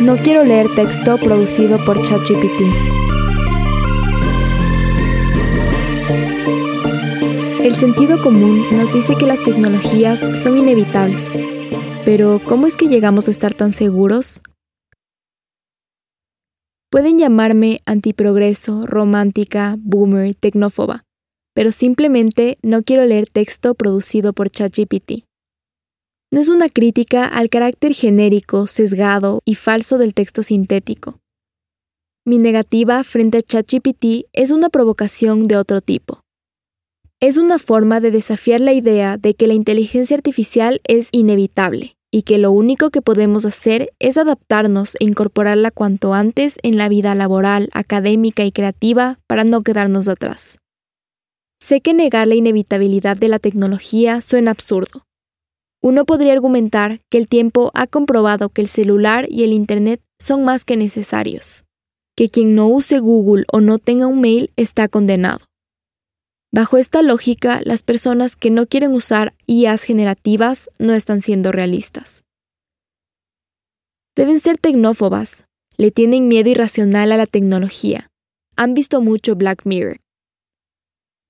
No quiero leer texto producido por ChatGPT. El sentido común nos dice que las tecnologías son inevitables, pero ¿cómo es que llegamos a estar tan seguros? Pueden llamarme antiprogreso, romántica, boomer, tecnófoba, pero simplemente no quiero leer texto producido por ChatGPT. No es una crítica al carácter genérico, sesgado y falso del texto sintético. Mi negativa frente a ChatGPT es una provocación de otro tipo. Es una forma de desafiar la idea de que la inteligencia artificial es inevitable y que lo único que podemos hacer es adaptarnos e incorporarla cuanto antes en la vida laboral, académica y creativa para no quedarnos atrás. Sé que negar la inevitabilidad de la tecnología suena absurdo, uno podría argumentar que el tiempo ha comprobado que el celular y el Internet son más que necesarios, que quien no use Google o no tenga un mail está condenado. Bajo esta lógica, las personas que no quieren usar IAs generativas no están siendo realistas. Deben ser tecnófobas, le tienen miedo irracional a la tecnología, han visto mucho Black Mirror.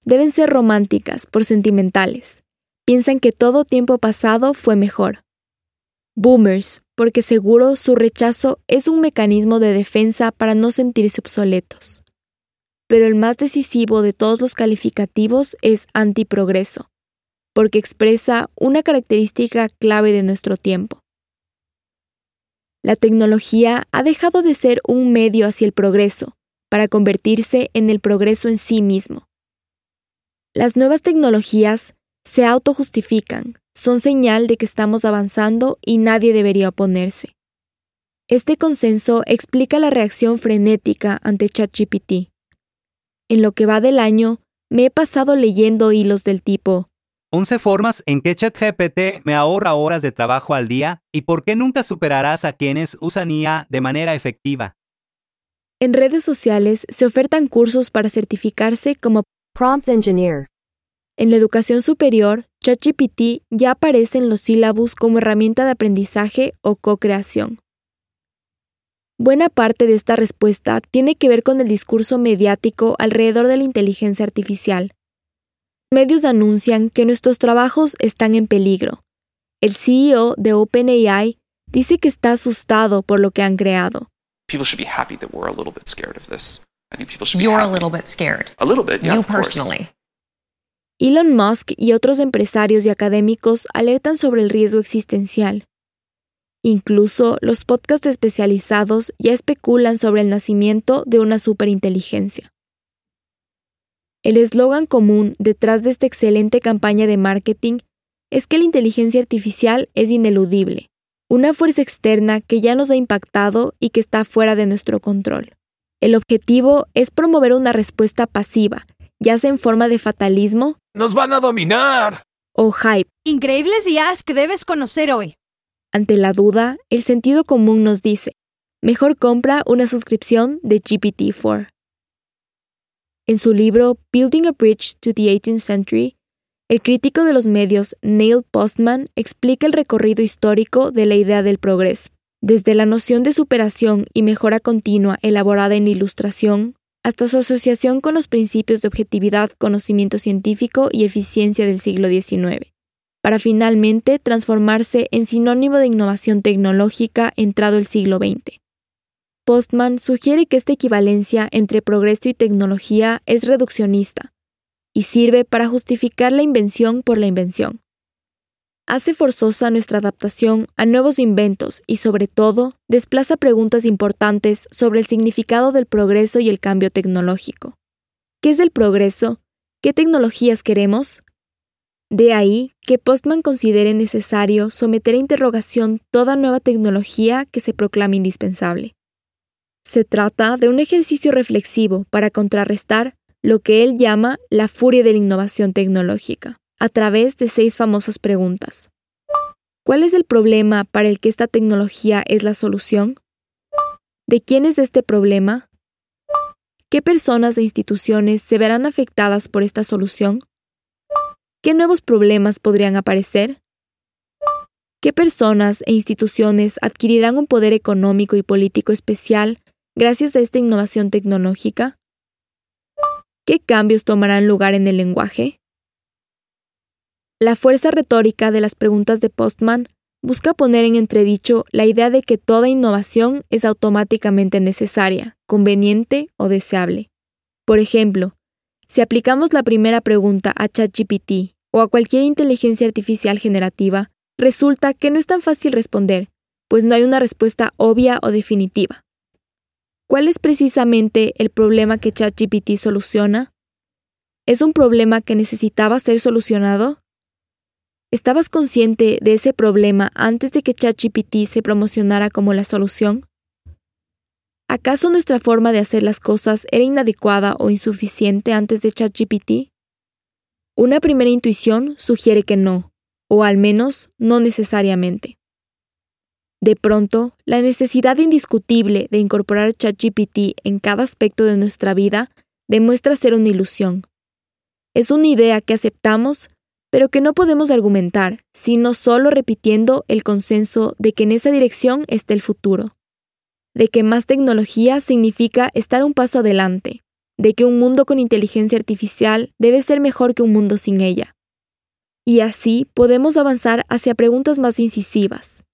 Deben ser románticas por sentimentales, piensan que todo tiempo pasado fue mejor. Boomers, porque seguro su rechazo es un mecanismo de defensa para no sentirse obsoletos. Pero el más decisivo de todos los calificativos es antiprogreso, porque expresa una característica clave de nuestro tiempo. La tecnología ha dejado de ser un medio hacia el progreso para convertirse en el progreso en sí mismo. Las nuevas tecnologías se autojustifican, son señal de que estamos avanzando y nadie debería oponerse. Este consenso explica la reacción frenética ante ChatGPT. En lo que va del año, me he pasado leyendo hilos del tipo 11 formas en que ChatGPT me ahorra horas de trabajo al día y por qué nunca superarás a quienes usan IA de manera efectiva. En redes sociales se ofertan cursos para certificarse como Prompt Engineer en la educación superior, ChatGPT ya aparece en los sílabus como herramienta de aprendizaje o co-creación. Buena parte de esta respuesta tiene que ver con el discurso mediático alrededor de la inteligencia artificial. Medios anuncian que nuestros trabajos están en peligro. El CEO de OpenAI dice que está asustado por lo que han creado. People should be happy that we're a little bit scared of this. I think people should be You're a little bit scared. A little bit, yeah, You of course. Elon Musk y otros empresarios y académicos alertan sobre el riesgo existencial. Incluso los podcasts especializados ya especulan sobre el nacimiento de una superinteligencia. El eslogan común detrás de esta excelente campaña de marketing es que la inteligencia artificial es ineludible, una fuerza externa que ya nos ha impactado y que está fuera de nuestro control. El objetivo es promover una respuesta pasiva, ya sea en forma de fatalismo, ¡Nos van a dominar! o hype. Increíbles días que debes conocer hoy. Ante la duda, el sentido común nos dice, mejor compra una suscripción de GPT-4. En su libro Building a Bridge to the 18th Century, el crítico de los medios Neil Postman explica el recorrido histórico de la idea del progreso, desde la noción de superación y mejora continua elaborada en la Ilustración hasta su asociación con los principios de objetividad, conocimiento científico y eficiencia del siglo XIX, para finalmente transformarse en sinónimo de innovación tecnológica entrado el siglo XX. Postman sugiere que esta equivalencia entre progreso y tecnología es reduccionista y sirve para justificar la invención por la invención. Hace forzosa nuestra adaptación a nuevos inventos y sobre todo desplaza preguntas importantes sobre el significado del progreso y el cambio tecnológico. ¿Qué es el progreso? ¿Qué tecnologías queremos? De ahí que Postman considere necesario someter a interrogación toda nueva tecnología que se proclame indispensable. Se trata de un ejercicio reflexivo para contrarrestar lo que él llama la furia de la innovación tecnológica, a través de seis famosas preguntas. ¿Cuál es el problema para el que esta tecnología es la solución? ¿De quién es este problema? ¿Qué personas e instituciones se verán afectadas por esta solución? ¿Qué nuevos problemas podrían aparecer? ¿Qué personas e instituciones adquirirán un poder económico y político especial gracias a esta innovación tecnológica? ¿Qué cambios tomarán lugar en el lenguaje? La fuerza retórica de las preguntas de Postman busca poner en entredicho la idea de que toda innovación es automáticamente necesaria, conveniente o deseable. Por ejemplo, si aplicamos la primera pregunta a ChatGPT o a cualquier inteligencia artificial generativa, resulta que no es tan fácil responder, pues no hay una respuesta obvia o definitiva. ¿Cuál es precisamente el problema que ChatGPT soluciona? ¿Es un problema que necesitaba ser solucionado? ¿Estabas consciente de ese problema antes de que ChatGPT se promocionara como la solución? ¿Acaso nuestra forma de hacer las cosas era inadecuada o insuficiente antes de ChatGPT? Una primera intuición sugiere que no, o al menos no necesariamente. De pronto, la necesidad indiscutible de incorporar ChatGPT en cada aspecto de nuestra vida demuestra ser una ilusión. Es una idea que aceptamos pero que no podemos argumentar, sino solo repitiendo el consenso de que en esa dirección está el futuro, de que más tecnología significa estar un paso adelante, de que un mundo con inteligencia artificial debe ser mejor que un mundo sin ella. Y así podemos avanzar hacia preguntas más incisivas.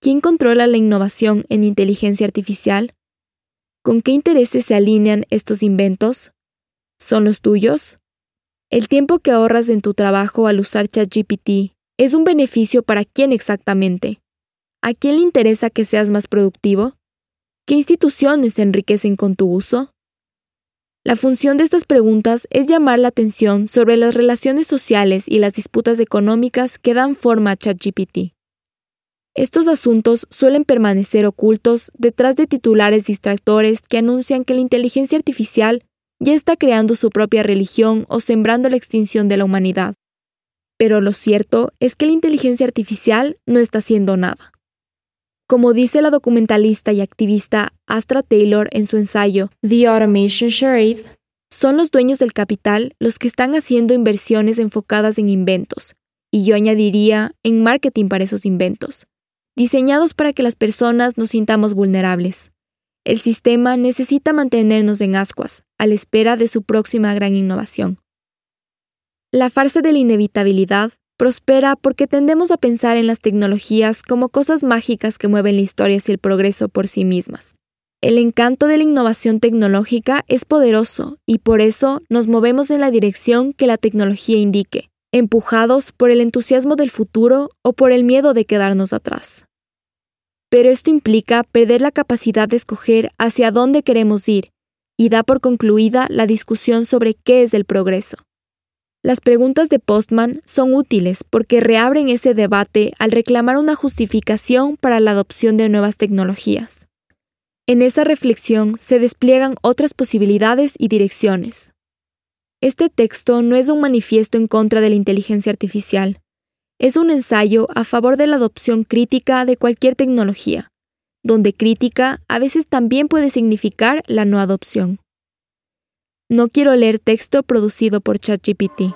¿Quién controla la innovación en inteligencia artificial? ¿Con qué intereses se alinean estos inventos? ¿Son los tuyos? El tiempo que ahorras en tu trabajo al usar ChatGPT es un beneficio para quién exactamente. ¿A quién le interesa que seas más productivo? ¿Qué instituciones se enriquecen con tu uso? La función de estas preguntas es llamar la atención sobre las relaciones sociales y las disputas económicas que dan forma a ChatGPT. Estos asuntos suelen permanecer ocultos detrás de titulares distractores que anuncian que la inteligencia artificial ya está creando su propia religión o sembrando la extinción de la humanidad. Pero lo cierto es que la inteligencia artificial no está haciendo nada. Como dice la documentalista y activista Astra Taylor en su ensayo The Automation Charade, son los dueños del capital los que están haciendo inversiones enfocadas en inventos, y yo añadiría en marketing para esos inventos, diseñados para que las personas nos sintamos vulnerables. El sistema necesita mantenernos en ascuas, a la espera de su próxima gran innovación. La farsa de la inevitabilidad prospera porque tendemos a pensar en las tecnologías como cosas mágicas que mueven la historia hacia el progreso por sí mismas. El encanto de la innovación tecnológica es poderoso y por eso nos movemos en la dirección que la tecnología indique, empujados por el entusiasmo del futuro o por el miedo de quedarnos atrás pero esto implica perder la capacidad de escoger hacia dónde queremos ir y da por concluida la discusión sobre qué es el progreso. Las preguntas de Postman son útiles porque reabren ese debate al reclamar una justificación para la adopción de nuevas tecnologías. En esa reflexión se despliegan otras posibilidades y direcciones. Este texto no es un manifiesto en contra de la inteligencia artificial, es un ensayo a favor de la adopción crítica de cualquier tecnología, donde crítica a veces también puede significar la no adopción. No quiero leer texto producido por ChatGPT.